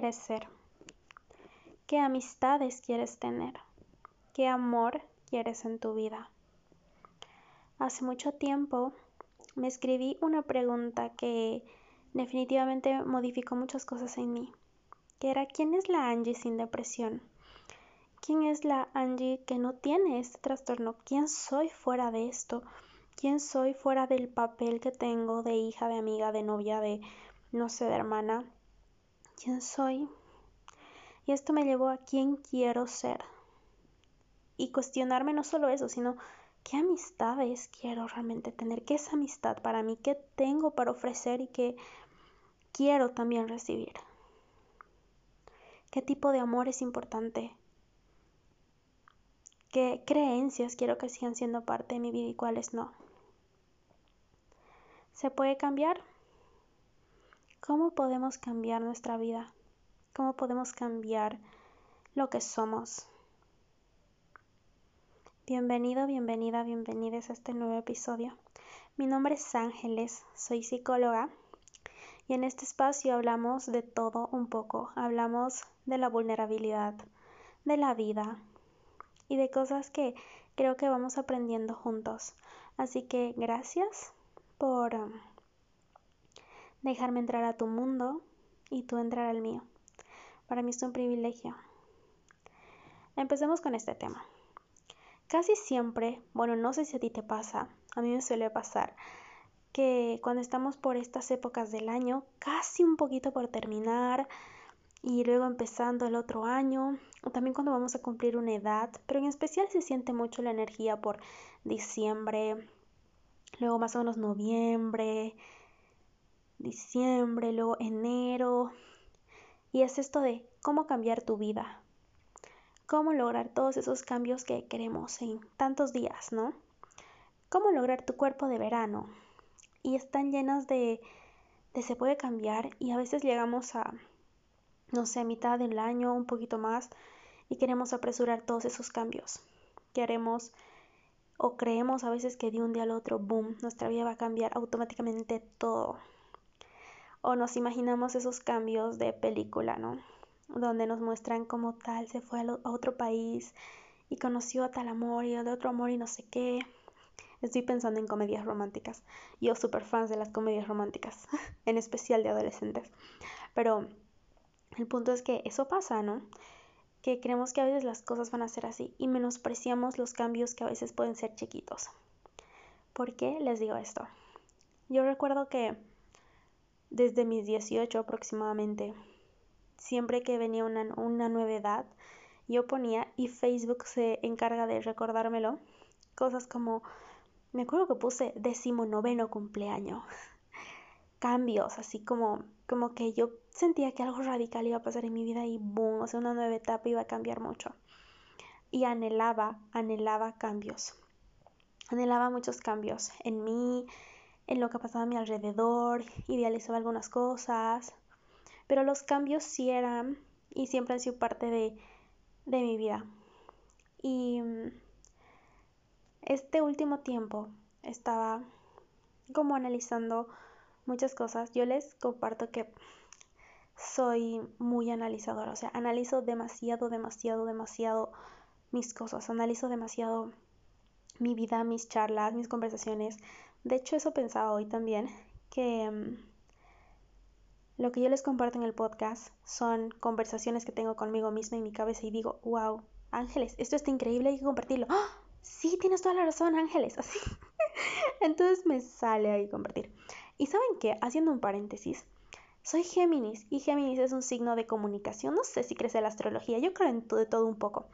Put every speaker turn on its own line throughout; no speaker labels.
quieres ser? ¿Qué amistades quieres tener? ¿Qué amor quieres en tu vida? Hace mucho tiempo me escribí una pregunta que definitivamente modificó muchas cosas en mí, que era ¿quién es la Angie sin depresión? ¿Quién es la Angie que no tiene este trastorno? ¿Quién soy fuera de esto? ¿Quién soy fuera del papel que tengo de hija, de amiga, de novia, de, no sé, de hermana? ¿Quién soy? Y esto me llevó a quién quiero ser. Y cuestionarme no solo eso, sino qué amistades quiero realmente tener, qué es amistad para mí, qué tengo para ofrecer y qué quiero también recibir. ¿Qué tipo de amor es importante? ¿Qué creencias quiero que sigan siendo parte de mi vida y cuáles no? ¿Se puede cambiar? ¿Cómo podemos cambiar nuestra vida? cómo podemos cambiar lo que somos. Bienvenido, bienvenida, bienvenidos a este nuevo episodio. Mi nombre es Ángeles, soy psicóloga y en este espacio hablamos de todo un poco. Hablamos de la vulnerabilidad, de la vida y de cosas que creo que vamos aprendiendo juntos. Así que gracias por um, dejarme entrar a tu mundo y tú entrar al mío. Para mí es un privilegio. Empecemos con este tema. Casi siempre, bueno, no sé si a ti te pasa, a mí me suele pasar que cuando estamos por estas épocas del año, casi un poquito por terminar y luego empezando el otro año, o también cuando vamos a cumplir una edad, pero en especial se siente mucho la energía por diciembre, luego más o menos noviembre, diciembre, luego enero, y es esto de cómo cambiar tu vida, cómo lograr todos esos cambios que queremos en tantos días, ¿no? Cómo lograr tu cuerpo de verano. Y están llenas de, de se puede cambiar y a veces llegamos a, no sé, mitad del año, un poquito más, y queremos apresurar todos esos cambios. Queremos o creemos a veces que de un día al otro, boom, nuestra vida va a cambiar automáticamente todo o nos imaginamos esos cambios de película, ¿no? Donde nos muestran cómo tal se fue a, otro país y conoció a tal amor y de otro amor y no sé qué. Estoy pensando en comedias románticas. Yo súper fans de las comedias románticas, en especial de adolescentes. Pero el punto es que eso pasa, ¿no? Que creemos que a veces las cosas van a ser así y menospreciamos los cambios que a veces pueden ser chiquitos. ¿Por qué les digo esto? Yo recuerdo que desde mis 18 aproximadamente. Siempre que venía una, una nueva edad, yo ponía y Facebook se encarga de recordármelo. Cosas como, me acuerdo que puse decimonoveno cumpleaños. Cambios, así como, como que yo sentía que algo radical iba a pasar en mi vida y boom, o sea, una nueva etapa iba a cambiar mucho. Y anhelaba, anhelaba cambios. Anhelaba muchos cambios en mí, en lo que pasaba a mi alrededor, idealizaba algunas cosas, pero los cambios sí eran y siempre han sido parte de, de mi vida. Y mm, este último tiempo estaba como analizando muchas cosas. Yo les comparto que soy muy analizadora, o sea, analizo demasiado, demasiado, demasiado mis cosas, analizo demasiado mi vida, mis charlas, mis conversaciones, de hecho, eso pensaba hoy también, que mm, lo que yo les comparto en el podcast son conversaciones que tengo conmigo misma en mi cabeza y digo, wow, Ángeles, esto está increíble, hay que compartirlo. ¡Ah! Sí, tienes toda la razón, Ángeles, así. Entonces me sale ahí compartir. Y saben qué, haciendo un paréntesis, soy Géminis y Géminis es un signo de comunicación. No sé si crece la astrología, yo creo en de todo un poco.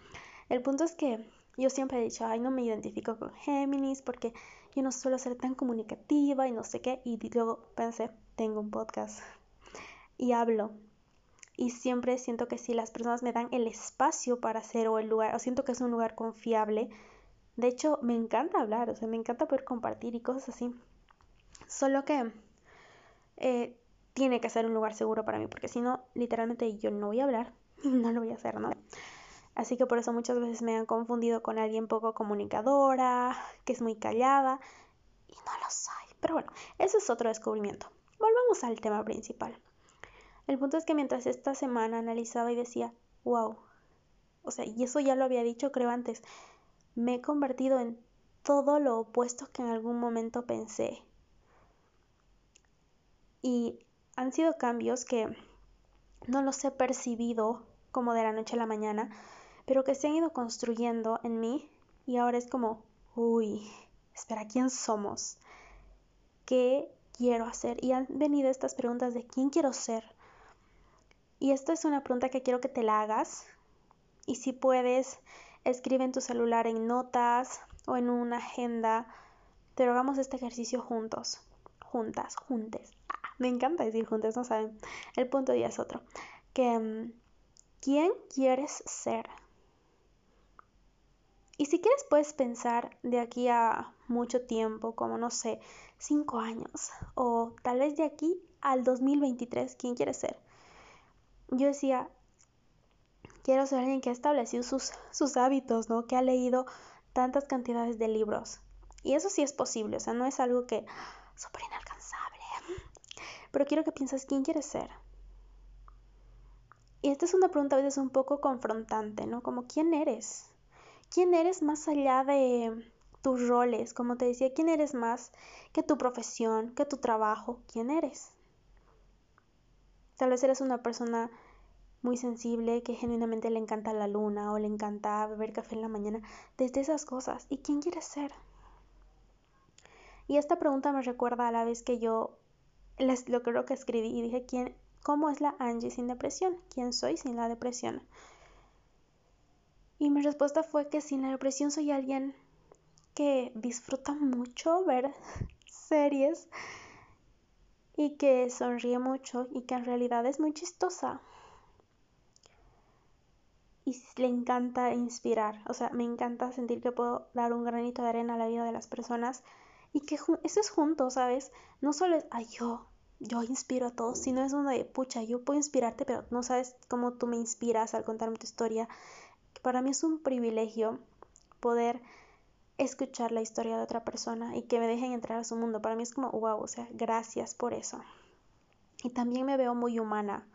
El punto es que yo siempre he dicho, ay, no me identifico con Géminis porque yo no suelo ser tan comunicativa y no sé qué. Y luego pensé, tengo un podcast y hablo. Y siempre siento que si las personas me dan el espacio para hacer o el lugar, o siento que es un lugar confiable, de hecho me encanta hablar, o sea, me encanta poder compartir y cosas así. Solo que eh, tiene que ser un lugar seguro para mí, porque si no, literalmente yo no voy a hablar, no lo voy a hacer, ¿no? Así que por eso muchas veces me han confundido con alguien poco comunicadora, que es muy callada, y no lo soy. Pero bueno, eso es otro descubrimiento. Volvamos al tema principal. El punto es que mientras esta semana analizaba y decía, wow, o sea, y eso ya lo había dicho creo antes, me he convertido en todo lo opuesto que en algún momento pensé. Y han sido cambios que no los he percibido como de la noche a la mañana, pero que se han ido construyendo en mí y ahora es como, uy, espera, ¿quién somos? ¿Qué quiero hacer? Y han venido estas preguntas de quién quiero ser. Y esto es una pregunta que quiero que te la hagas. Y si puedes, escribe en tu celular en notas o en una agenda, pero hagamos este ejercicio juntos, juntas, juntes. Ah, me encanta decir juntas, no saben. El punto ya es otro. Que, mm, ¿quién quieres ser? Y si quieres puedes pensar de aquí a mucho tiempo, como no sé, cinco años, o tal vez de aquí al 2023, ¿quién quieres ser? Yo decía, quiero ser alguien que ha establecido sus, sus hábitos, ¿no? Que ha leído tantas cantidades de libros. Y eso sí es posible, o sea, no es algo que súper inalcanzable. Pero quiero que pienses quién quieres ser. Y esta es una pregunta a veces un poco confrontante, ¿no? Como quién eres. ¿Quién eres más allá de tus roles? Como te decía, ¿quién eres más que tu profesión, que tu trabajo? ¿Quién eres? Tal vez eres una persona muy sensible que genuinamente le encanta la luna o le encanta beber café en la mañana, desde esas cosas. ¿Y quién quieres ser? Y esta pregunta me recuerda a la vez que yo les, lo creo que escribí y dije, ¿quién, ¿cómo es la Angie sin depresión? ¿Quién soy sin la depresión? Y mi respuesta fue que sin la depresión soy alguien que disfruta mucho ver series y que sonríe mucho y que en realidad es muy chistosa. Y le encanta inspirar, o sea, me encanta sentir que puedo dar un granito de arena a la vida de las personas y que eso es junto, ¿sabes? No solo es, ay, yo, yo inspiro a todos, sino es uno de, pucha, yo puedo inspirarte, pero no sabes cómo tú me inspiras al contarme tu historia. Para mí es un privilegio poder escuchar la historia de otra persona y que me dejen entrar a su mundo. Para mí es como, wow, o sea, gracias por eso. Y también me veo muy humana,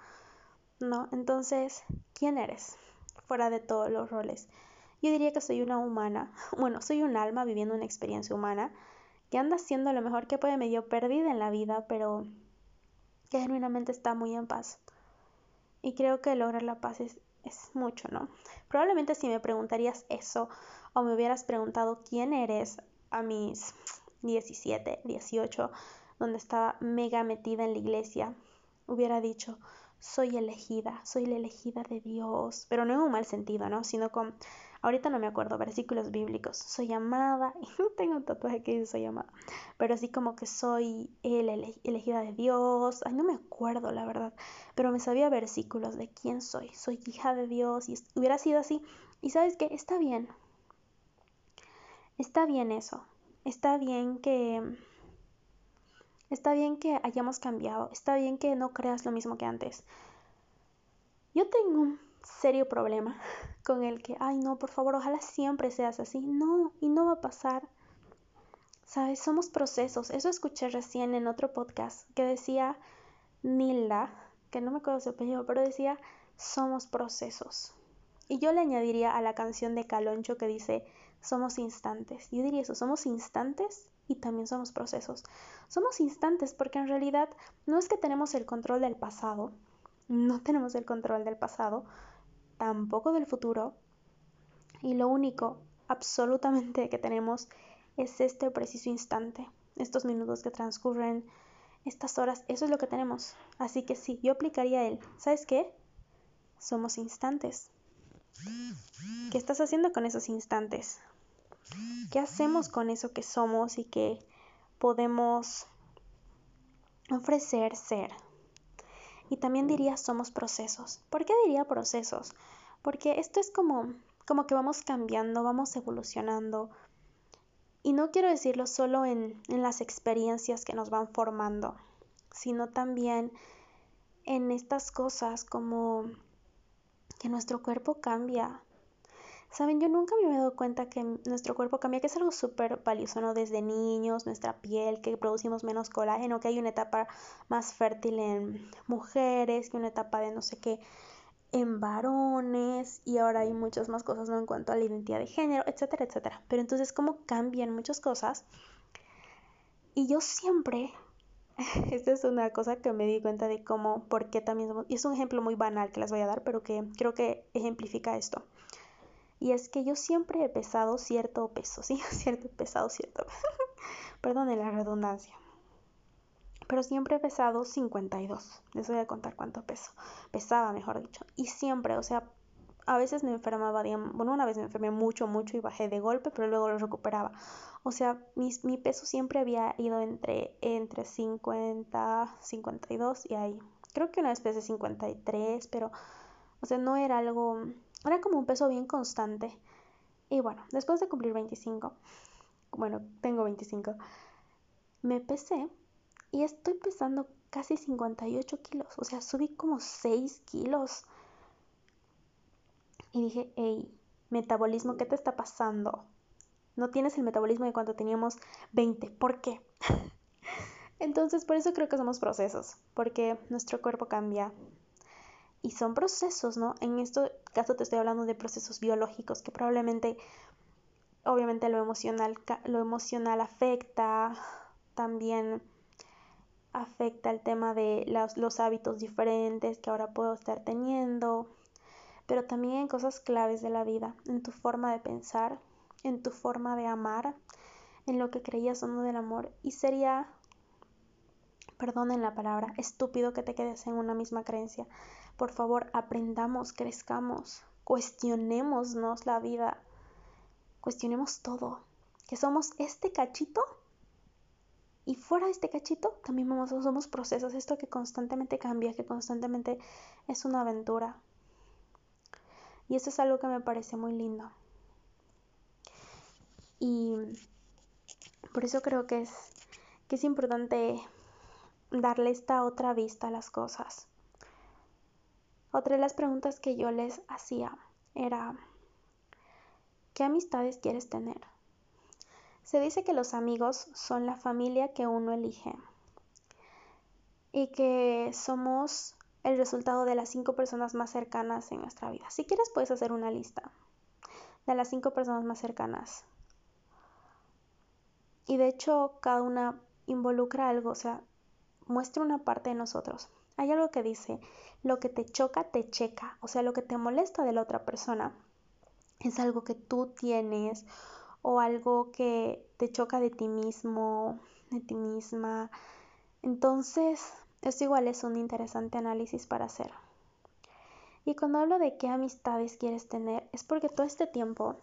¿no? Entonces, ¿quién eres? Fuera de todos los roles. Yo diría que soy una humana, bueno, soy un alma viviendo una experiencia humana que anda haciendo lo mejor que puede medio perdida en la vida, pero que genuinamente está muy en paz. Y creo que lograr la paz es, es mucho, ¿no? Probablemente si me preguntarías eso o me hubieras preguntado quién eres a mis 17, 18, donde estaba mega metida en la iglesia, hubiera dicho, soy elegida, soy la elegida de Dios, pero no en un mal sentido, ¿no? Sino con, ahorita no me acuerdo, versículos bíblicos, soy amada, y tengo un tatuaje que dice soy amada, pero así como que soy el elegida de Dios, ay, no me acuerdo la verdad, pero me sabía versículos de quién soy, soy hija de Dios, y hubiera sido así, y sabes que está bien, está bien eso, está bien que... Está bien que hayamos cambiado, está bien que no creas lo mismo que antes. Yo tengo un serio problema con el que, ay no, por favor, ojalá siempre seas así. No, y no va a pasar. Sabes, somos procesos. Eso escuché recién en otro podcast que decía Nilda, que no me acuerdo su apellido, pero decía, somos procesos. Y yo le añadiría a la canción de Caloncho que dice, somos instantes. Yo diría eso, somos instantes y también somos procesos. Somos instantes porque en realidad no es que tenemos el control del pasado, no tenemos el control del pasado, tampoco del futuro. Y lo único absolutamente que tenemos es este preciso instante, estos minutos que transcurren, estas horas, eso es lo que tenemos. Así que sí, yo aplicaría el, ¿sabes qué? Somos instantes. ¿Qué estás haciendo con esos instantes? ¿Qué hacemos con eso que somos y que podemos ofrecer ser? Y también diría somos procesos. ¿Por qué diría procesos? Porque esto es como, como que vamos cambiando, vamos evolucionando. Y no quiero decirlo solo en, en las experiencias que nos van formando, sino también en estas cosas como que nuestro cuerpo cambia, Saben, yo nunca me había dado cuenta que nuestro cuerpo cambia, que es algo súper valioso, ¿no? Desde niños, nuestra piel, que producimos menos colágeno, que hay una etapa más fértil en mujeres, que una etapa de no sé qué en varones, y ahora hay muchas más cosas, ¿no? En cuanto a la identidad de género, etcétera, etcétera. Pero entonces, ¿cómo cambian muchas cosas? Y yo siempre, esta es una cosa que me di cuenta de cómo, por qué también somos, y es un ejemplo muy banal que les voy a dar, pero que creo que ejemplifica esto. Y es que yo siempre he pesado cierto peso, ¿sí? Cierto pesado, cierto peso. Perdón la redundancia. Pero siempre he pesado 52. Les voy a contar cuánto peso. Pesaba, mejor dicho. Y siempre, o sea, a veces me enfermaba, bueno, una vez me enfermé mucho, mucho y bajé de golpe, pero luego lo recuperaba. O sea, mi, mi peso siempre había ido entre, entre 50, 52 y ahí. Creo que una vez pesé 53, pero, o sea, no era algo era como un peso bien constante. Y bueno, después de cumplir 25, bueno, tengo 25, me pesé y estoy pesando casi 58 kilos. O sea, subí como 6 kilos. Y dije, hey, metabolismo, ¿qué te está pasando? No tienes el metabolismo de cuando teníamos 20. ¿Por qué? Entonces, por eso creo que somos procesos, porque nuestro cuerpo cambia, y son procesos, ¿no? En este caso te estoy hablando de procesos biológicos que probablemente, obviamente lo emocional, lo emocional afecta, también afecta el tema de los, los hábitos diferentes que ahora puedo estar teniendo, pero también en cosas claves de la vida, en tu forma de pensar, en tu forma de amar, en lo que creías o no del amor. Y sería, perdonen la palabra, estúpido que te quedes en una misma creencia por favor, aprendamos, crezcamos, cuestionémonos la vida, cuestionemos todo, que somos este cachito y fuera de este cachito también somos procesos, esto que constantemente cambia, que constantemente es una aventura. Y eso es algo que me parece muy lindo. Y por eso creo que es, que es importante darle esta otra vista a las cosas. Otra de las preguntas que yo les hacía era, ¿qué amistades quieres tener? Se dice que los amigos son la familia que uno elige y que somos el resultado de las cinco personas más cercanas en nuestra vida. Si quieres puedes hacer una lista de las cinco personas más cercanas. Y de hecho cada una involucra algo, o sea, muestra una parte de nosotros. Hay algo que dice, lo que te choca, te checa. O sea, lo que te molesta de la otra persona es algo que tú tienes o algo que te choca de ti mismo, de ti misma. Entonces, eso igual es un interesante análisis para hacer. Y cuando hablo de qué amistades quieres tener, es porque todo este tiempo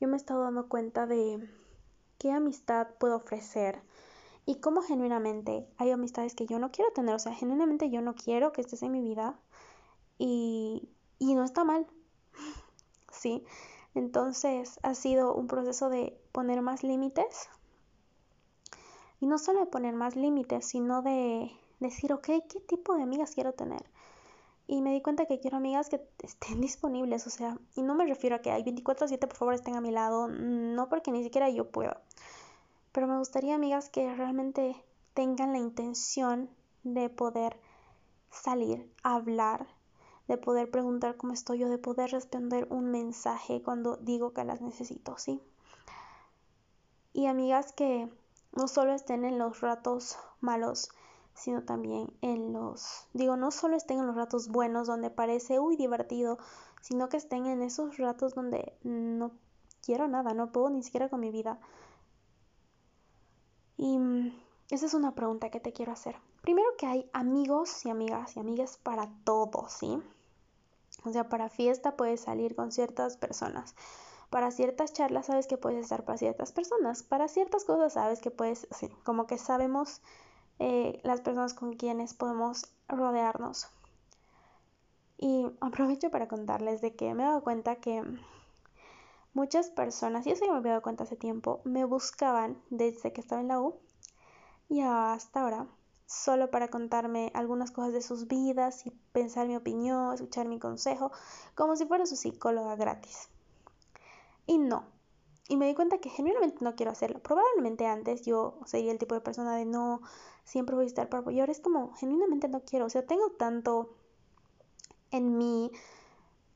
yo me he estado dando cuenta de qué amistad puedo ofrecer, y cómo genuinamente hay amistades que yo no quiero tener, o sea, genuinamente yo no quiero que estés en mi vida y, y no está mal, ¿sí? Entonces ha sido un proceso de poner más límites y no solo de poner más límites, sino de decir, ok, ¿qué tipo de amigas quiero tener? Y me di cuenta que quiero amigas que estén disponibles, o sea, y no me refiero a que hay 24/7, por favor, estén a mi lado, no porque ni siquiera yo puedo, pero me gustaría amigas que realmente tengan la intención de poder salir, hablar, de poder preguntar cómo estoy o de poder responder un mensaje cuando digo que las necesito, ¿sí? Y amigas que no solo estén en los ratos malos, sino también en los, digo, no solo estén en los ratos buenos donde parece, uy, divertido, sino que estén en esos ratos donde no quiero nada, no puedo ni siquiera con mi vida, y mm, esa es una pregunta que te quiero hacer. Primero que hay amigos y amigas y amigas para todo, ¿sí? O sea, para fiesta puedes salir con ciertas personas. Para ciertas charlas sabes que puedes estar para ciertas personas. Para ciertas cosas sabes que puedes, sí, como que sabemos eh, las personas con quienes podemos rodearnos. Y aprovecho para contarles de que me he dado cuenta que Muchas personas, y eso ya me había dado cuenta hace tiempo, me buscaban desde que estaba en la U y hasta ahora, solo para contarme algunas cosas de sus vidas y pensar mi opinión, escuchar mi consejo, como si fuera su psicóloga gratis. Y no. Y me di cuenta que genuinamente no quiero hacerlo. Probablemente antes yo sería el tipo de persona de no, siempre voy a estar para. Es como, genuinamente no quiero. O sea, tengo tanto en mí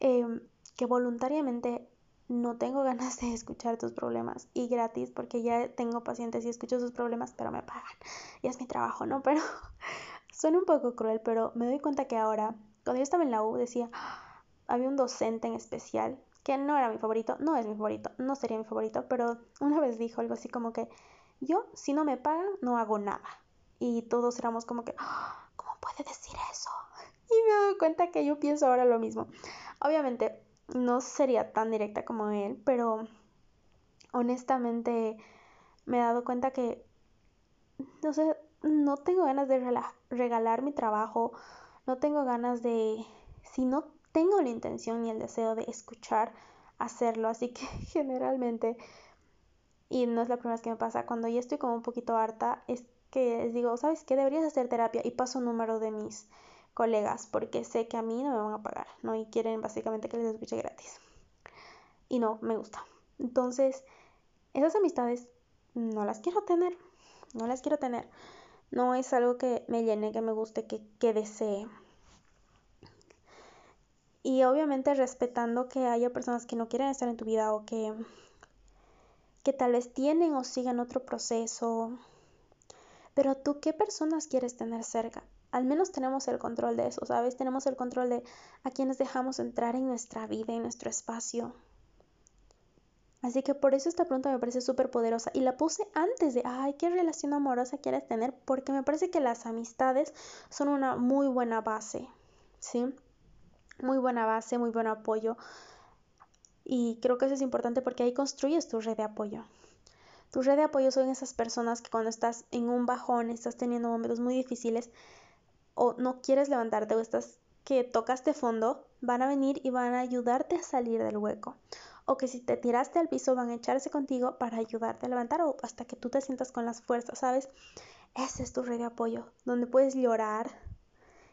em, que voluntariamente no tengo ganas de escuchar tus problemas y gratis porque ya tengo pacientes y escucho sus problemas, pero me pagan. Y es mi trabajo, ¿no? Pero suena un poco cruel, pero me doy cuenta que ahora, cuando yo estaba en la U, decía, había un docente en especial que no era mi favorito, no es mi favorito, no sería mi favorito, pero una vez dijo algo así como que yo, si no me pagan, no hago nada. Y todos éramos como que, ¿cómo puede decir eso? Y me doy cuenta que yo pienso ahora lo mismo. Obviamente, no sería tan directa como él, pero honestamente me he dado cuenta que, no sé, no tengo ganas de regalar mi trabajo, no tengo ganas de, si no tengo la intención ni el deseo de escuchar, hacerlo, así que generalmente, y no es la primera vez que me pasa, cuando ya estoy como un poquito harta, es que les digo, ¿sabes qué? Deberías hacer terapia y paso un número de mis colegas porque sé que a mí no me van a pagar, ¿no? Y quieren básicamente que les escuche gratis. Y no, me gusta. Entonces, esas amistades no las quiero tener, no las quiero tener. No es algo que me llene, que me guste, que, que desee. Y obviamente respetando que haya personas que no quieren estar en tu vida o que, que tal vez tienen o sigan otro proceso. Pero tú, ¿qué personas quieres tener cerca? Al menos tenemos el control de eso, ¿sabes? Tenemos el control de a quienes dejamos entrar en nuestra vida, en nuestro espacio. Así que por eso esta pregunta me parece súper poderosa y la puse antes de, ay, ¿qué relación amorosa quieres tener? Porque me parece que las amistades son una muy buena base, ¿sí? Muy buena base, muy buen apoyo. Y creo que eso es importante porque ahí construyes tu red de apoyo. Tu red de apoyo son esas personas que cuando estás en un bajón, estás teniendo momentos muy difíciles, o no quieres levantarte o estás que tocaste fondo, van a venir y van a ayudarte a salir del hueco. O que si te tiraste al piso van a echarse contigo para ayudarte a levantar o hasta que tú te sientas con las fuerzas, ¿sabes? Ese es tu red de apoyo, donde puedes llorar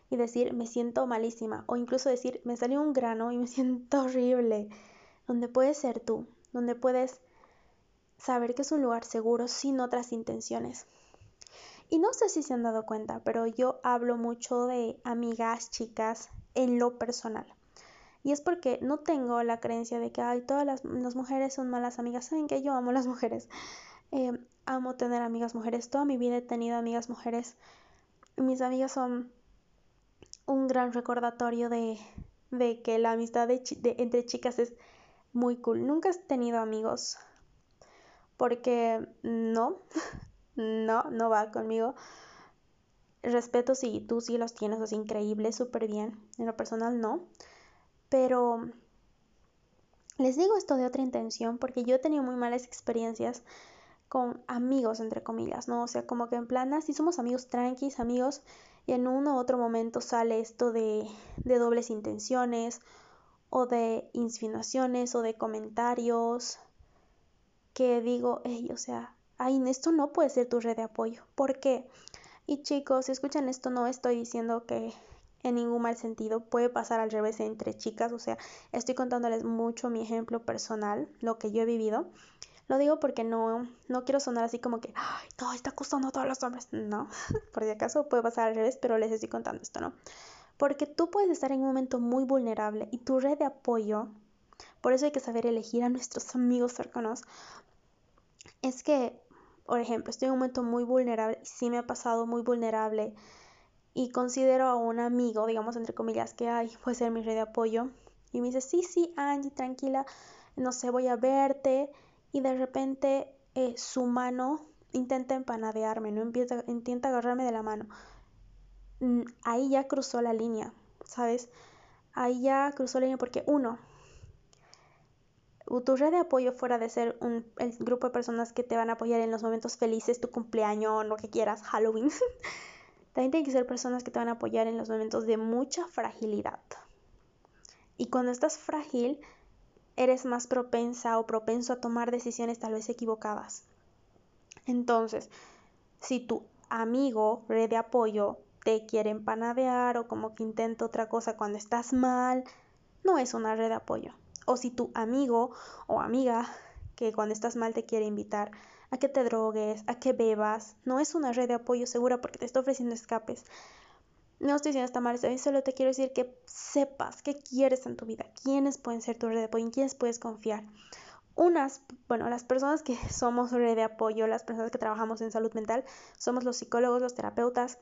y decir me siento malísima o incluso decir me salió un grano y me siento horrible, donde puedes ser tú, donde puedes saber que es un lugar seguro sin otras intenciones. Y no sé si se han dado cuenta, pero yo hablo mucho de amigas, chicas, en lo personal. Y es porque no tengo la creencia de que Ay, todas las, mujeres son malas amigas. Saben que yo amo las mujeres. Eh, amo tener amigas mujeres. Toda mi vida he tenido amigas mujeres. Mis amigas son un gran recordatorio de, de que la amistad de, entre chicas es muy cool. Nunca he tenido amigos porque no, no, no va conmigo. Respeto si tú sí los tienes, es increíble, súper bien. En lo personal no. Pero les digo esto de otra intención porque yo he tenido muy malas experiencias con amigos, entre comillas, ¿no? O sea, como que en plan, así somos amigos tranquis, amigos, y en uno u otro momento sale esto de, de dobles intenciones o de insinuaciones o de comentarios que digo, hey, o sea, ay, esto no puede ser tu red de apoyo. ¿Por qué? Y chicos, si escuchan esto, no estoy diciendo que en ningún mal sentido puede pasar al revés entre chicas, o sea, estoy contándoles mucho mi ejemplo personal, lo que yo he vivido. Lo digo porque no, no quiero sonar así como que, ay, todo está costando a todos los hombres. No, por si acaso puede pasar al revés, pero les estoy contando esto, ¿no? Porque tú puedes estar en un momento muy vulnerable y tu red de apoyo, por eso hay que saber elegir a nuestros amigos cercanos, es que por ejemplo, estoy en un momento muy vulnerable, sí me ha pasado muy vulnerable y considero a un amigo, digamos entre comillas, que ay, puede ser mi red de apoyo y me dice, sí, sí, Angie, tranquila, no sé, voy a verte y de repente eh, su mano intenta empanadearme, no empieza, intenta agarrarme de la mano. Mm, ahí ya cruzó la línea, ¿sabes? Ahí ya cruzó la línea porque uno, tu red de apoyo fuera de ser un, el grupo de personas que te van a apoyar en los momentos felices, tu cumpleaños, lo que quieras, Halloween. También tienen que ser personas que te van a apoyar en los momentos de mucha fragilidad. Y cuando estás frágil, eres más propensa o propenso a tomar decisiones tal vez equivocadas. Entonces, si tu amigo, red de apoyo, te quiere empanadear o como que intenta otra cosa cuando estás mal, no es una red de apoyo O si tu amigo o amiga que cuando estás mal te quiere invitar a que te drogues, a que bebas, no es una red de apoyo segura porque te está ofreciendo escapes. No estoy diciendo está mal, solo te quiero decir que sepas qué quieres en tu vida, quiénes pueden ser tu red de apoyo, en quiénes puedes confiar. Unas, bueno, las personas que somos red de apoyo, las personas que trabajamos en salud mental, somos los psicólogos, los terapeutas,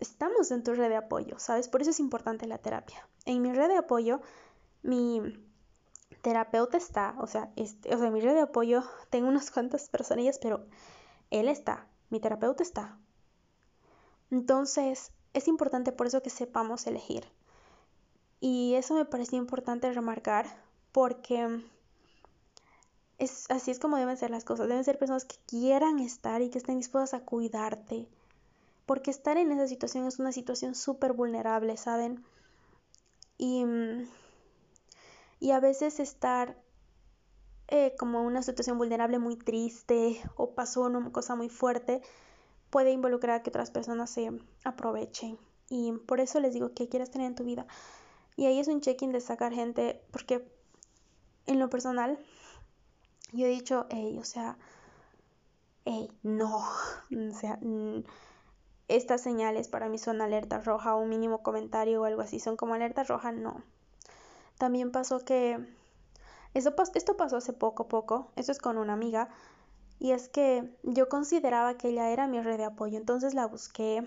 estamos en tu red de apoyo, ¿sabes? Por eso es importante la terapia. En mi red de apoyo, mi terapeuta está, o sea, este, o sea, mi red de apoyo tengo unas cuantas personillas, pero él está, mi terapeuta está. Entonces, es importante por eso que sepamos elegir. Y eso me pareció importante remarcar porque es, así es como deben ser las cosas. Deben ser personas que quieran estar y que estén dispuestas a cuidarte. Porque estar en esa situación es una situación súper vulnerable, ¿saben? Y, y a veces estar eh, como una situación vulnerable muy triste o pasó una cosa muy fuerte puede involucrar a que otras personas se aprovechen. Y por eso les digo que quieres tener en tu vida. Y ahí es un check-in de sacar gente, porque en lo personal, yo he dicho, hey, o sea, hey, no, o sea, estas señales para mí son alerta roja, un mínimo comentario o algo así, son como alerta roja, no. También pasó que, eso, esto pasó hace poco, poco, esto es con una amiga, y es que yo consideraba que ella era mi red de apoyo, entonces la busqué.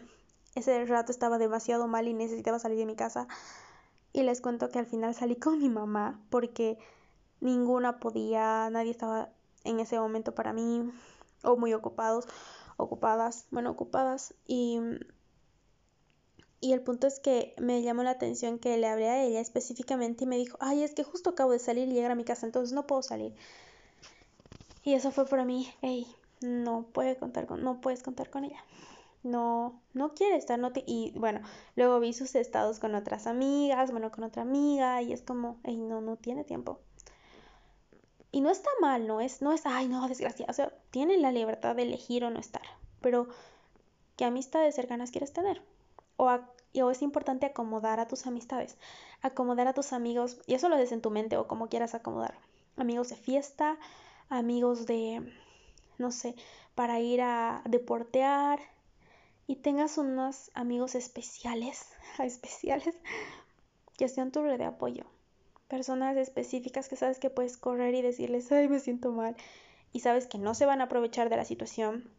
Ese rato estaba demasiado mal y necesitaba salir de mi casa. Y les cuento que al final salí con mi mamá porque ninguna podía, nadie estaba en ese momento para mí, o muy ocupados, ocupadas, bueno, ocupadas. Y, y el punto es que me llamó la atención que le hablé a ella específicamente y me dijo, ay, es que justo acabo de salir y llegar a mi casa, entonces no puedo salir. Y eso fue para mí, hey, no puede contar con, no puedes contar con ella. No, no quiere estar, no te, y bueno, luego vi sus estados con otras amigas, bueno, con otra amiga, y es como, hey, no, no tiene tiempo. Y no está mal, no es, no es, ay, no, desgracia, o sea, tienen la libertad de elegir o no estar, pero ¿qué amistades cercanas quieres tener? O, o es importante acomodar a tus amistades, acomodar a tus amigos, y eso lo des en tu mente o como quieras acomodar. Amigos de fiesta, amigos de, no sé, para ir a deportear y tengas unos amigos especiales, especiales, que sean tu red de apoyo. Personas específicas que sabes que puedes correr y decirles, ay, me siento mal. Y sabes que no se van a aprovechar de la situación,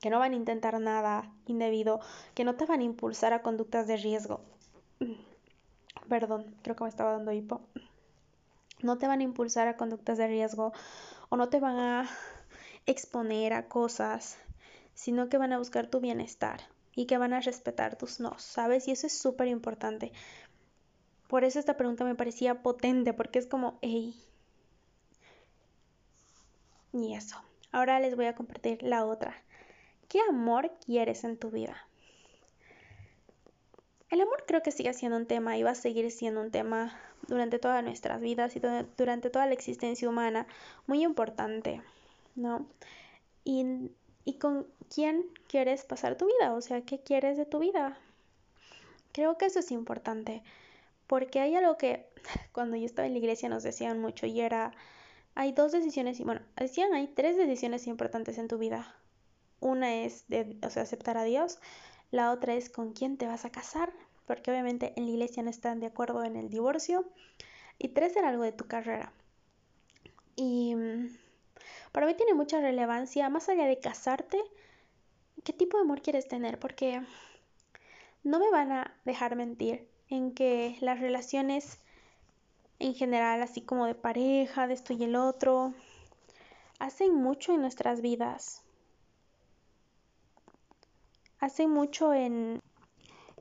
que no van a intentar nada indebido, que no te van a impulsar a conductas de riesgo. Perdón, creo que me estaba dando hipo no te van a impulsar a conductas de riesgo o no te van a exponer a cosas, sino que van a buscar tu bienestar y que van a respetar tus no, ¿sabes? Y eso es súper importante. Por eso esta pregunta me parecía potente, porque es como, hey. Y eso. Ahora les voy a compartir la otra. ¿Qué amor quieres en tu vida? El amor creo que sigue siendo un tema y va a seguir siendo un tema durante todas nuestras vidas y durante toda la existencia humana muy importante, ¿no? Y, y con quién quieres pasar tu vida, o sea, ¿qué quieres de tu vida? Creo que eso es importante, porque hay algo que cuando yo estaba en la iglesia nos decían mucho y era, hay dos decisiones, y bueno, decían, hay tres decisiones importantes en tu vida. Una es de, o sea, aceptar a Dios, la otra es con quién te vas a casar, porque obviamente en la iglesia no están de acuerdo en el divorcio. Y tres, era algo de tu carrera. Y mm, para mí tiene mucha relevancia, más allá de casarte, qué tipo de amor quieres tener, porque no me van a dejar mentir en que las relaciones en general, así como de pareja, de esto y el otro, hacen mucho en nuestras vidas hace mucho en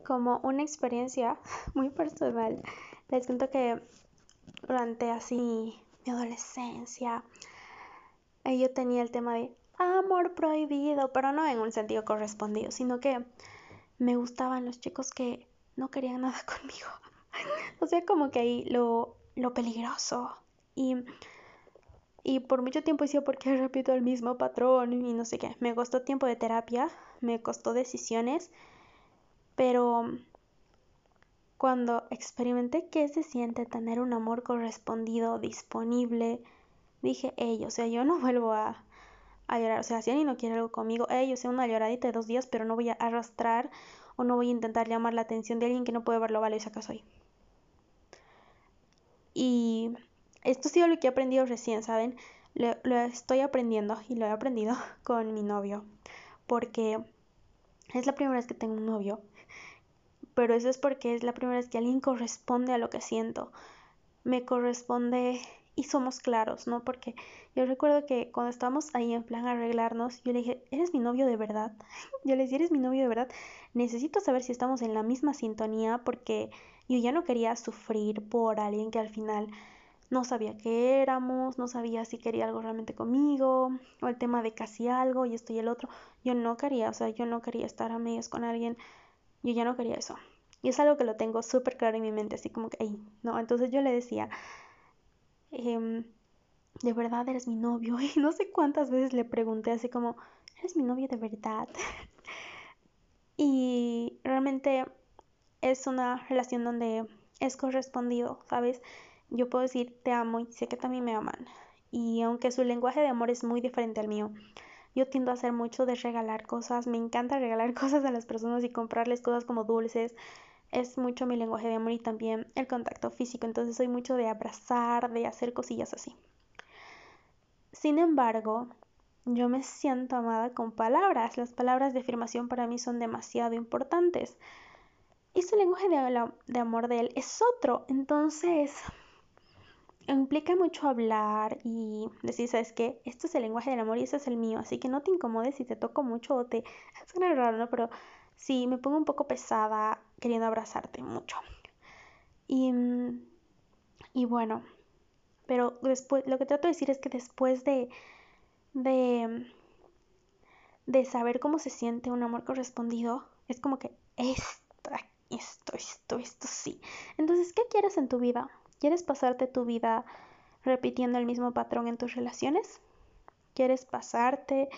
como una experiencia muy personal. Les cuento que durante así mi adolescencia eh, yo tenía el tema de amor prohibido, pero no en un sentido correspondido, sino que me gustaban los chicos que no querían nada conmigo. o sea, como que ahí lo, lo peligroso. Y y por mucho tiempo decía, ¿por qué repito el mismo patrón? Y no sé qué. Me costó tiempo de terapia, me costó decisiones, pero cuando experimenté qué se siente tener un amor correspondido, disponible, dije, hey, o sea, yo no vuelvo a, a llorar. O sea, si alguien no quiere algo conmigo, hey, yo sé una lloradita de dos días, pero no voy a arrastrar o no voy a intentar llamar la atención de alguien que no puede verlo, vale, y saca soy. Y esto ha sido lo que he aprendido recién, ¿saben? Lo, estoy aprendiendo y lo he aprendido con mi novio. Porque es la primera vez que tengo un novio. Pero eso es porque es la primera vez que alguien corresponde a lo que siento. Me corresponde y somos claros, ¿no? Porque yo recuerdo que cuando estábamos ahí en plan arreglarnos, yo le dije, ¿eres mi novio de verdad? Yo le dije, ¿eres mi novio de verdad? Necesito saber si estamos en la misma sintonía porque yo ya no quería sufrir por alguien que al final no sabía qué éramos, no sabía si quería algo realmente conmigo, o el tema de casi algo y esto y el otro. Yo no quería, o sea, yo no quería estar a medias con alguien, yo ya no quería eso. Y es algo que lo tengo súper claro en mi mente, así como que, hey, no, entonces yo le decía, eh, de verdad eres mi novio. Y no sé cuántas veces le pregunté así como, ¿eres mi novio de verdad? y realmente es una relación donde es correspondido, ¿sabes? Yo puedo decir te amo y sé que también me aman. Y aunque su lenguaje de amor es muy diferente al mío, yo tiendo a hacer mucho de regalar cosas. Me encanta regalar cosas a las personas y comprarles cosas como dulces, es mucho mi lenguaje de amor y también el contacto físico, entonces soy mucho de abrazar, de hacer cosillas así. Sin embargo, yo me siento amada con palabras, las palabras de afirmación para mí son demasiado importantes. Y su lenguaje de, de amor de él es otro, entonces implica mucho hablar y decir, ¿sabes qué? Esto es el lenguaje del amor y ese es el mío, así que no te incomodes si te toco mucho o te... Suena raro, ¿no? Pero sí, me pongo un poco pesada queriendo abrazarte mucho. Y, y bueno, pero después, lo que trato de decir es que después de, de, de saber cómo se siente un amor correspondido, es como que esto, esto, esto, esto sí. Entonces, ¿qué quieres en tu vida? ¿Quieres pasarte tu vida repitiendo el mismo patrón en tus relaciones? ¿Quieres pasarte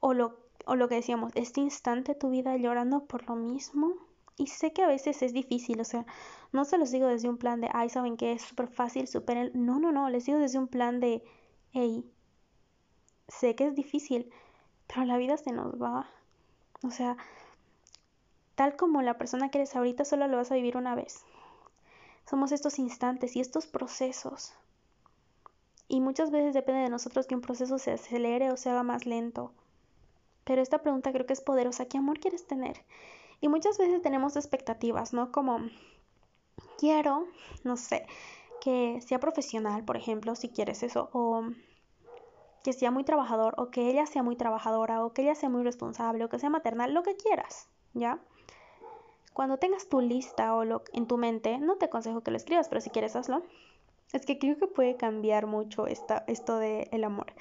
o lo o lo que decíamos, este instante tu vida llorando por lo mismo. Y sé que a veces es difícil, o sea, no se los digo desde un plan de, ay, saben que es súper fácil, súper... No, no, no, les digo desde un plan de, hey, sé que es difícil, pero la vida se nos va. O sea, tal como la persona que eres ahorita, solo lo vas a vivir una vez. Somos estos instantes y estos procesos. Y muchas veces depende de nosotros que un proceso se acelere o se haga más lento. Pero esta pregunta creo que es poderosa. ¿Qué amor quieres tener? Y muchas veces tenemos expectativas, ¿no? Como quiero, no sé, que sea profesional, por ejemplo, si quieres eso, o que sea muy trabajador, o que ella sea muy trabajadora, o que ella sea muy responsable, o que sea maternal, lo que quieras, ¿ya? Cuando tengas tu lista o lo en tu mente, no te aconsejo que lo escribas, pero si quieres hazlo. Es que creo que puede cambiar mucho esta, esto del el amor.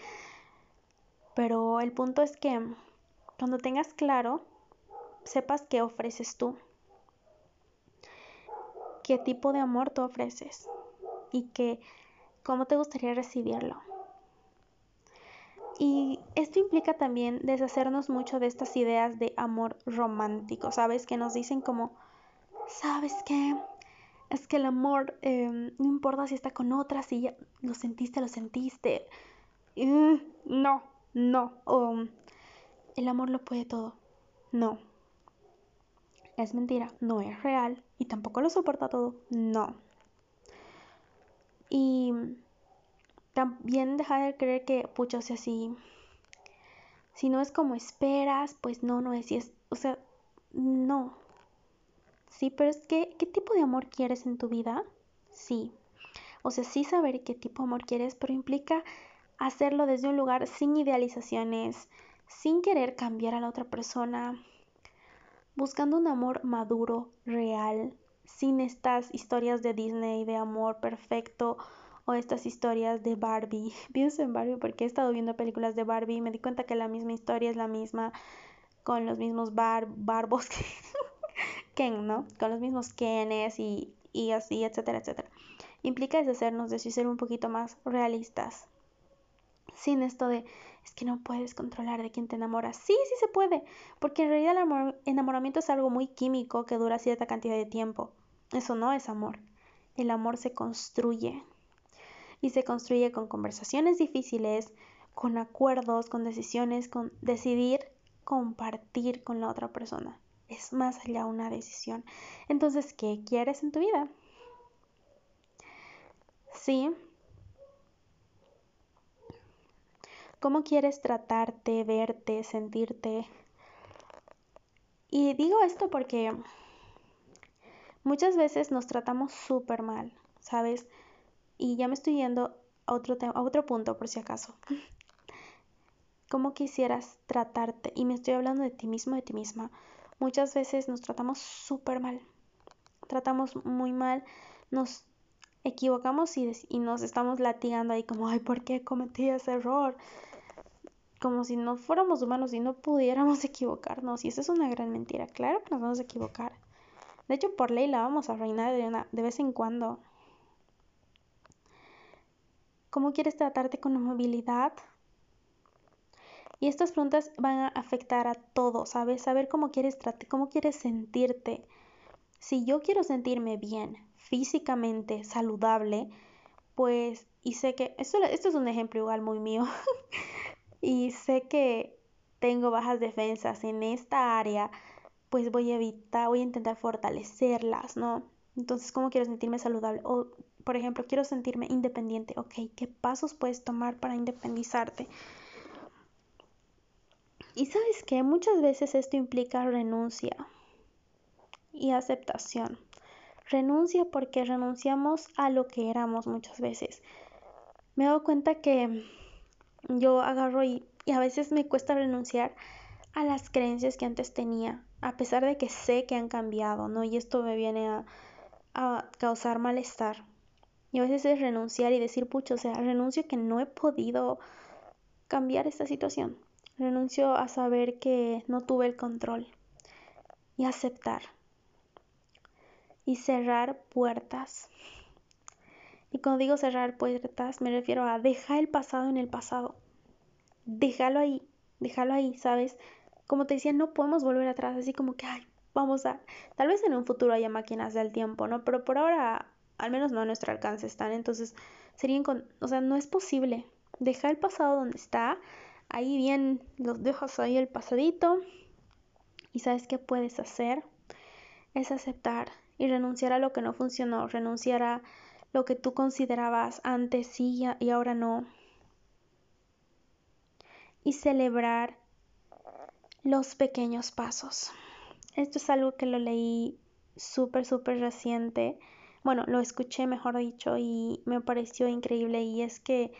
Pero el punto es que cuando tengas claro, sepas qué ofreces tú, qué tipo de amor tú ofreces y que cómo te gustaría recibirlo. Y esto implica también deshacernos mucho de estas ideas de amor romántico, ¿sabes? Que nos dicen como, ¿sabes qué? Es que el amor eh, no importa si está con otra, si ya lo sentiste, lo sentiste. Mm, no, no. Um, el amor lo puede todo. No. Es mentira, no es real y tampoco lo soporta todo. No. Y también deja de creer que, pucha, o sea, si, si no es como esperas, pues no, no es, si es, o sea, no. Sí, pero es que, ¿qué tipo de amor quieres en tu vida? Sí. O sea, sí saber qué tipo de amor quieres, pero implica hacerlo desde un lugar sin idealizaciones, sin querer cambiar a la otra persona, buscando un amor maduro, real, sin estas historias de Disney de amor perfecto o estas historias de Barbie. Pienso en Barbie porque he estado viendo películas de Barbie y me di cuenta que la misma historia es la misma con los mismos bar barbos que Ken, ¿no? Con los mismos Kenes y, y así, etcétera, etcétera. Implica deshacernos de eso y ser un poquito más realistas. Sin esto de es que no puedes controlar de quién te enamoras. Sí, sí se puede, porque en realidad el enamoramiento es algo muy químico que dura cierta cantidad de tiempo. Eso no es amor. El amor se construye. Y se construye con conversaciones difíciles, con acuerdos, con decisiones, con decidir compartir con la otra persona. Es más allá una decisión. Entonces, ¿qué quieres en tu vida? Sí. ¿Cómo quieres tratarte, verte, sentirte? Y digo esto porque muchas veces nos tratamos súper mal, ¿sabes? Y ya me estoy yendo a otro, a otro punto por si acaso. ¿Cómo quisieras tratarte? Y me estoy hablando de ti mismo, de ti misma. Muchas veces nos tratamos súper mal. Tratamos muy mal, nos equivocamos y, y, nos estamos latigando ahí como, ay, ¿por qué cometí ese error? Como si no fuéramos humanos y no pudiéramos equivocarnos. Y eso es una gran mentira. Claro que nos vamos a equivocar. De hecho, por ley la vamos a reinar de, una, de vez en cuando. ¿Cómo quieres tratarte con movilidad? Y estas preguntas van a afectar a todo, ¿sabes? Saber cómo quieres tratar, cómo quieres sentirte. Si yo quiero sentirme bien, físicamente, saludable, pues, y sé que, esto, esto es un ejemplo igual muy mío, y sé que tengo bajas defensas en esta área, pues voy a evitar, voy a intentar fortalecerlas, ¿no? Entonces, ¿cómo quiero sentirme saludable? Por ejemplo, quiero sentirme independiente. Ok, ¿qué pasos puedes tomar para independizarte? Y sabes que muchas veces esto implica renuncia y aceptación. Renuncia porque renunciamos a lo que éramos muchas veces. Me he dado cuenta que yo agarro y, y a veces me cuesta renunciar a las creencias que antes tenía, a pesar de que sé que han cambiado, ¿no? Y esto me viene a, a causar malestar. Y a veces es renunciar y decir, pucho, o sea, renuncio que no he podido cambiar esta situación. Renuncio a saber que no tuve el control y aceptar y cerrar puertas. Y cuando digo cerrar puertas me refiero a dejar el pasado en el pasado. Déjalo ahí, déjalo ahí, ¿sabes? Como te decía, no podemos volver atrás, así como que, ay, vamos a... Tal vez en un futuro haya máquinas del tiempo, ¿no? Pero por ahora, al menos no a nuestro alcance están. Entonces, serían con... O sea, no es posible. Dejar el pasado donde está, ahí bien los dejas ahí el pasadito y sabes qué puedes hacer es aceptar y renunciar a lo que no funcionó, renunciar a lo que tú considerabas antes sí y ahora no. Y celebrar los pequeños pasos. Esto es algo que lo leí súper, súper reciente. Bueno, lo escuché, mejor dicho, y me pareció increíble. Y es que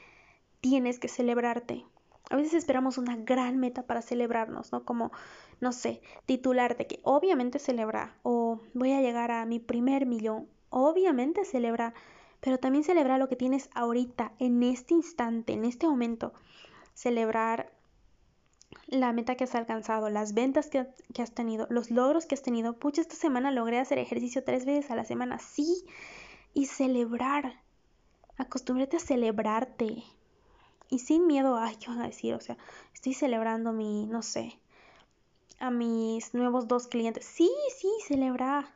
tienes que celebrarte. A veces esperamos una gran meta para celebrarnos, ¿no? Como, no sé, titularte, que obviamente celebra, o voy a llegar a mi primer millón, obviamente celebra, pero también celebra lo que tienes ahorita, en este instante, en este momento. Celebrar la meta que has alcanzado, las ventas que, que, has tenido, los logros que has tenido. Pucha, esta semana logré hacer ejercicio tres veces a la semana, sí. Y celebrar. Acostúmbrate a celebrarte y sin miedo a, ¿qué van a decir? O sea, estoy celebrando mi, no sé, a mis nuevos dos clientes. Sí, sí, celebra.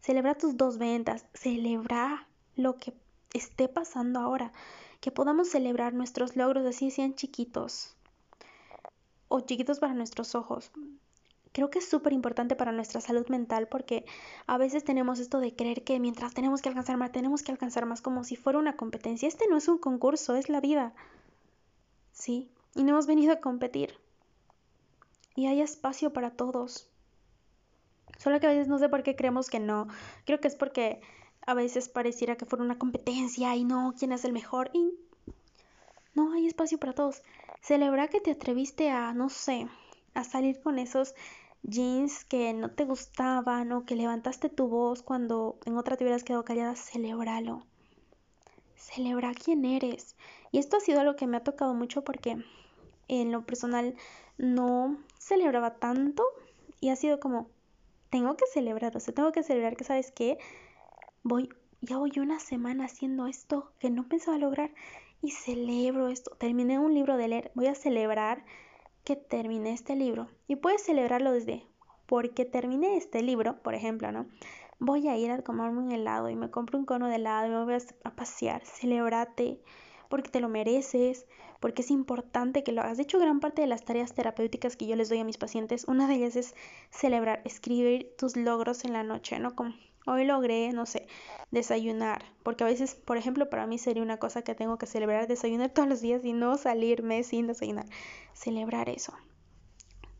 Celebra tus dos ventas. Celebra lo que esté pasando ahora. Que podamos celebrar nuestros logros así sean chiquitos. O chiquitos para nuestros ojos. Creo que es súper importante para nuestra salud mental porque a veces tenemos esto de creer que mientras tenemos que alcanzar más, tenemos que alcanzar más como si fuera una competencia. Este no es un concurso, es la vida. ¿sí? Y no hemos venido a competir. Y hay espacio para todos. Solo que a veces no sé por qué creemos que no. Creo que es porque a veces pareciera que fuera una competencia y no, quién es el mejor. Y no hay espacio para todos. Celebra que te atreviste a, no sé, a salir con esos jeans que no te gustaban o que levantaste tu voz cuando en otra te hubieras quedado callada. Celébralo. Celebra quién eres. Y esto ha sido algo que me ha tocado mucho porque en lo personal no celebraba tanto y ha sido como, tengo que celebrar, o sea, tengo que celebrar que, ¿sabes qué? Voy, ya voy una semana haciendo esto que no pensaba lograr y celebro esto. Terminé un libro de leer, voy a celebrar que terminé este libro. Y puedes celebrarlo desde porque terminé este libro, por ejemplo, ¿no? voy a ir a comerme un helado y me compro un cono de helado y me voy a pasear, celebrate porque te lo mereces, porque es importante que lo hagas. De hecho, gran parte de las tareas terapéuticas que yo les doy a mis pacientes, una de ellas es celebrar, escribir tus logros en la noche, ¿no? Como hoy logré, no sé, desayunar, porque a veces, por ejemplo, para mí sería una cosa que tengo que celebrar, desayunar todos los días y no salirme sin desayunar. Celebrar eso.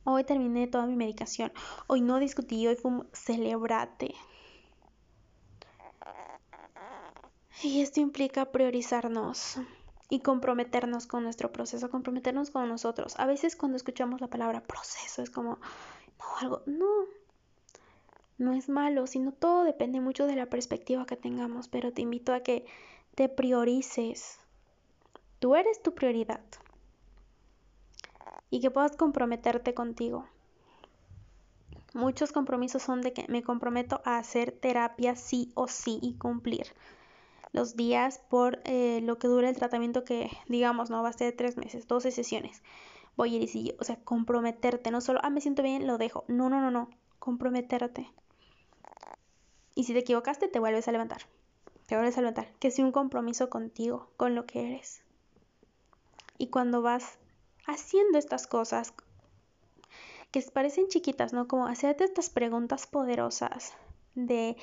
Hoy terminé toda mi medicación. Hoy no discutí, hoy fue celebrate. Y esto implica priorizarnos y comprometernos con nuestro proceso, comprometernos con nosotros. A veces cuando escuchamos la palabra proceso es como, no, algo, no, no es malo, sino todo depende mucho de la perspectiva que tengamos, pero te invito a que te priorices. Tú eres tu prioridad y que puedas comprometerte contigo. Muchos compromisos son de que me comprometo a hacer terapia sí o sí y cumplir los días por eh, lo que dura el tratamiento que digamos no va a ser tres meses, 12 sesiones. Voy a ir y sí, o sea, comprometerte, no solo, ah, me siento bien, lo dejo. No, no, no, no, comprometerte. Y si te equivocaste, te vuelves a levantar. Te vuelves a levantar. Que sea un compromiso contigo, con lo que eres. Y cuando vas haciendo estas cosas que parecen chiquitas, ¿no? Como hacerte estas preguntas poderosas de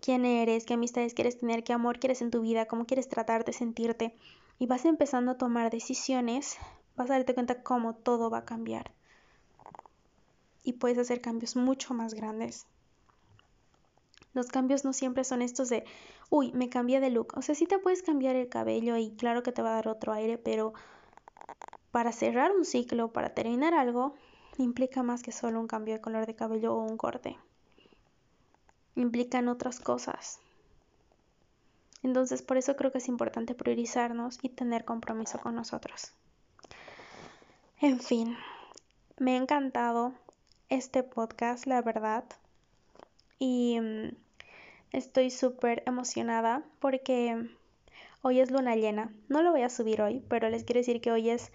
quién eres, qué amistades quieres tener, qué amor quieres en tu vida, cómo quieres tratarte, sentirte, y vas empezando a tomar decisiones, vas a darte cuenta cómo todo va a cambiar. Y puedes hacer cambios mucho más grandes. Los cambios no siempre son estos de, uy, me cambié de look. O sea, sí te puedes cambiar el cabello y claro que te va a dar otro aire, pero para cerrar un ciclo, para terminar algo, implica más que solo un cambio de color de cabello o un corte implican otras cosas. Entonces, por eso creo que es importante priorizarnos y tener compromiso con nosotros. En fin, me ha encantado este podcast, la verdad. Y mm, estoy súper emocionada porque hoy es luna llena. No lo voy a subir hoy, pero les quiero decir que hoy es,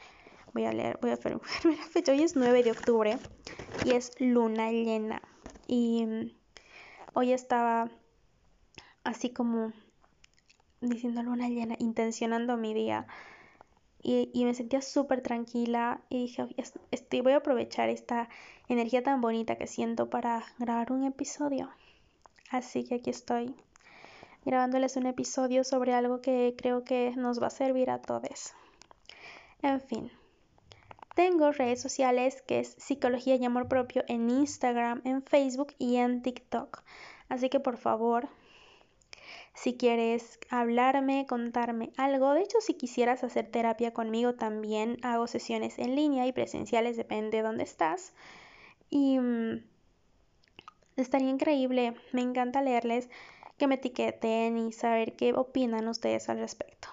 voy a leer, voy a ver la fecha, hoy es 9 de octubre y es luna llena. Y mm, Hoy estaba así como diciendo luna llena, intencionando mi día. Y, me sentía súper tranquila y dije, estoy, voy a aprovechar esta energía tan bonita que siento para grabar un episodio. Así que aquí estoy grabándoles un episodio sobre algo que creo que nos va a servir a todos. En fin, tengo redes sociales que es Psicología y Amor Propio en Instagram, en Facebook y en TikTok. Así que por favor, si quieres hablarme, contarme algo, de hecho si quisieras hacer terapia conmigo también hago sesiones en línea y presenciales, depende de dónde estás. Y mm, estaría increíble, me encanta leerles, que me etiqueten y saber qué opinan ustedes al respecto.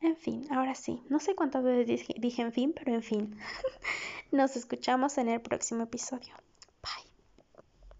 En fin, ahora sí, no sé cuántas veces dije, en fin, pero en fin. Nos escuchamos en el próximo episodio.